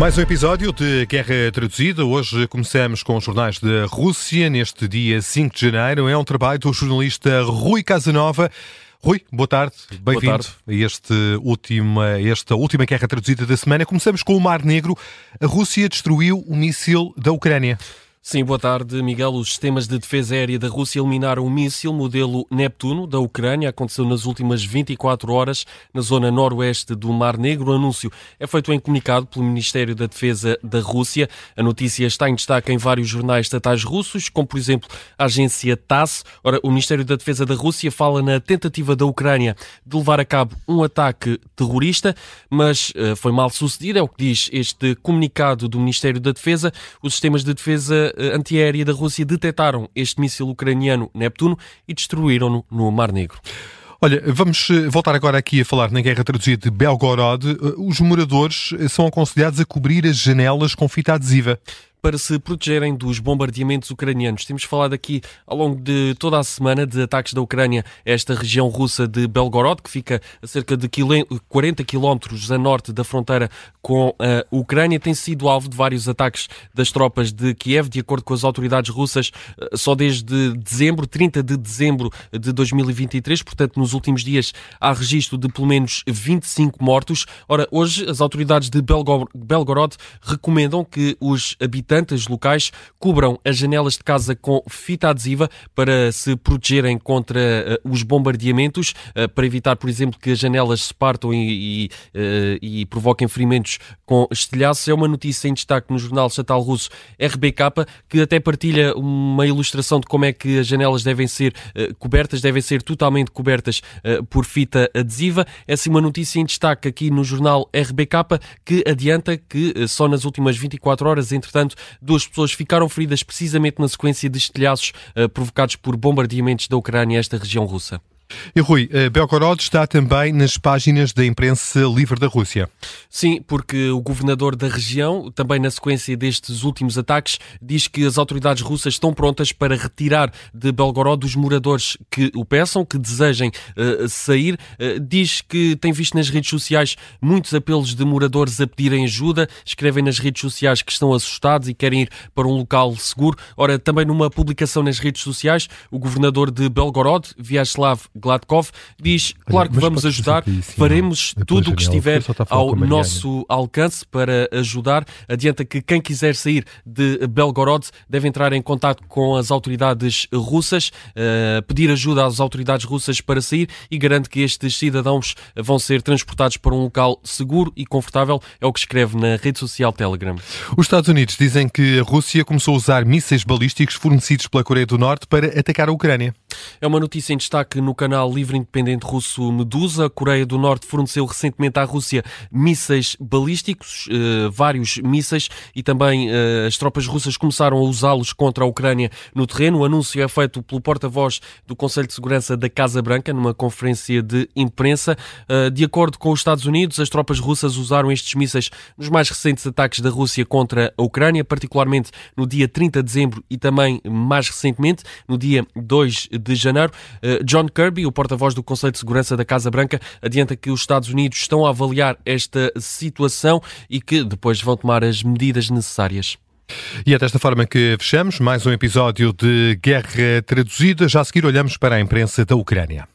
Mais um episódio de Guerra Traduzida. Hoje começamos com os jornais da Rússia, neste dia 5 de janeiro. É um trabalho do jornalista Rui Casanova. Rui, boa tarde, bem-vindo a este última, esta última guerra traduzida da semana. Começamos com o Mar Negro. A Rússia destruiu o míssil da Ucrânia. Sim, boa tarde, Miguel. Os sistemas de defesa aérea da Rússia eliminaram um míssil modelo Neptuno da Ucrânia. Aconteceu nas últimas 24 horas na zona noroeste do Mar Negro. O anúncio é feito em comunicado pelo Ministério da Defesa da Rússia. A notícia está em destaque em vários jornais estatais russos, como por exemplo a agência TASS. Ora, o Ministério da Defesa da Rússia fala na tentativa da Ucrânia de levar a cabo um ataque terrorista, mas uh, foi mal sucedido, é o que diz este comunicado do Ministério da Defesa. Os sistemas de defesa eh, antiaérea da Rússia detectaram este míssil ucraniano Neptuno e destruíram-no no Mar Negro. Olha, vamos eh, voltar agora aqui a falar na guerra traduzida de Belgorod. Eh, os moradores são aconselhados a cobrir as janelas com fita adesiva para se protegerem dos bombardeamentos ucranianos. Temos falado aqui ao longo de toda a semana de ataques da Ucrânia a esta região russa de Belgorod, que fica a cerca de 40 quilómetros a norte da fronteira com a Ucrânia. Tem sido alvo de vários ataques das tropas de Kiev, de acordo com as autoridades russas, eh, só desde dezembro, 30 de dezembro de 2023, portanto, nos últimos dias há registro de pelo menos 25 mortos. Ora, hoje as autoridades de Belgorod recomendam que os habitantes habitantes locais cubram as janelas de casa com fita adesiva para se protegerem contra uh, os bombardeamentos, uh, para evitar, por exemplo, que as janelas se partam e, e, uh, e provoquem ferimentos com estilhaços. É uma notícia em destaque no jornal estatal russo RBK, que até partilha uma ilustração de como é que as janelas devem ser cobertas, devem ser totalmente cobertas por fita adesiva. É uma notícia em destaque aqui no jornal RBK, que adianta que só nas últimas 24 horas, entretanto, Duas pessoas ficaram feridas precisamente na sequência de estilhaços uh, provocados por bombardeamentos da Ucrânia a esta região russa. E Rui, eh, Belgorod está também nas páginas da imprensa livre da Rússia. Sim, porque o governador da região, também na sequência destes últimos ataques, diz que as autoridades russas estão prontas para retirar de Belgorod os moradores que o peçam, que desejem uh, sair. Uh, diz que tem visto nas redes sociais muitos apelos de moradores a pedirem ajuda, escrevem nas redes sociais que estão assustados e querem ir para um local seguro. Ora, também numa publicação nas redes sociais, o governador de Belgorod, Vyacheslav Gladkov, diz: Claro que vamos ajudar, faremos tudo o que estiver ao nosso alcance para ajudar. Adianta que quem quiser sair de Belgorod deve entrar em contato com as autoridades russas, uh, pedir ajuda às autoridades russas para sair e garante que estes cidadãos vão ser transportados para um local seguro e confortável. É o que escreve na rede social Telegram. Os Estados Unidos dizem que a Rússia começou a usar mísseis balísticos fornecidos pela Coreia do Norte para atacar a Ucrânia. É uma notícia em destaque no canal livre independente russo Medusa. A Coreia do Norte forneceu recentemente à Rússia mísseis balísticos, uh, vários mísseis, e também uh, as tropas russas começaram a usá-los contra a Ucrânia no terreno. O anúncio é feito pelo porta-voz do Conselho de Segurança da Casa Branca numa conferência de imprensa. Uh, de acordo com os Estados Unidos, as tropas russas usaram estes mísseis nos mais recentes ataques da Rússia contra a Ucrânia, particularmente no dia 30 de dezembro e também mais recentemente, no dia 2 de janeiro. John Kirby, Kirby, o porta-voz do Conselho de Segurança da Casa Branca, adianta que os Estados Unidos estão a avaliar esta situação e que depois vão tomar as medidas necessárias. E é desta forma que fechamos mais um episódio de Guerra Traduzida. Já a seguir olhamos para a imprensa da Ucrânia.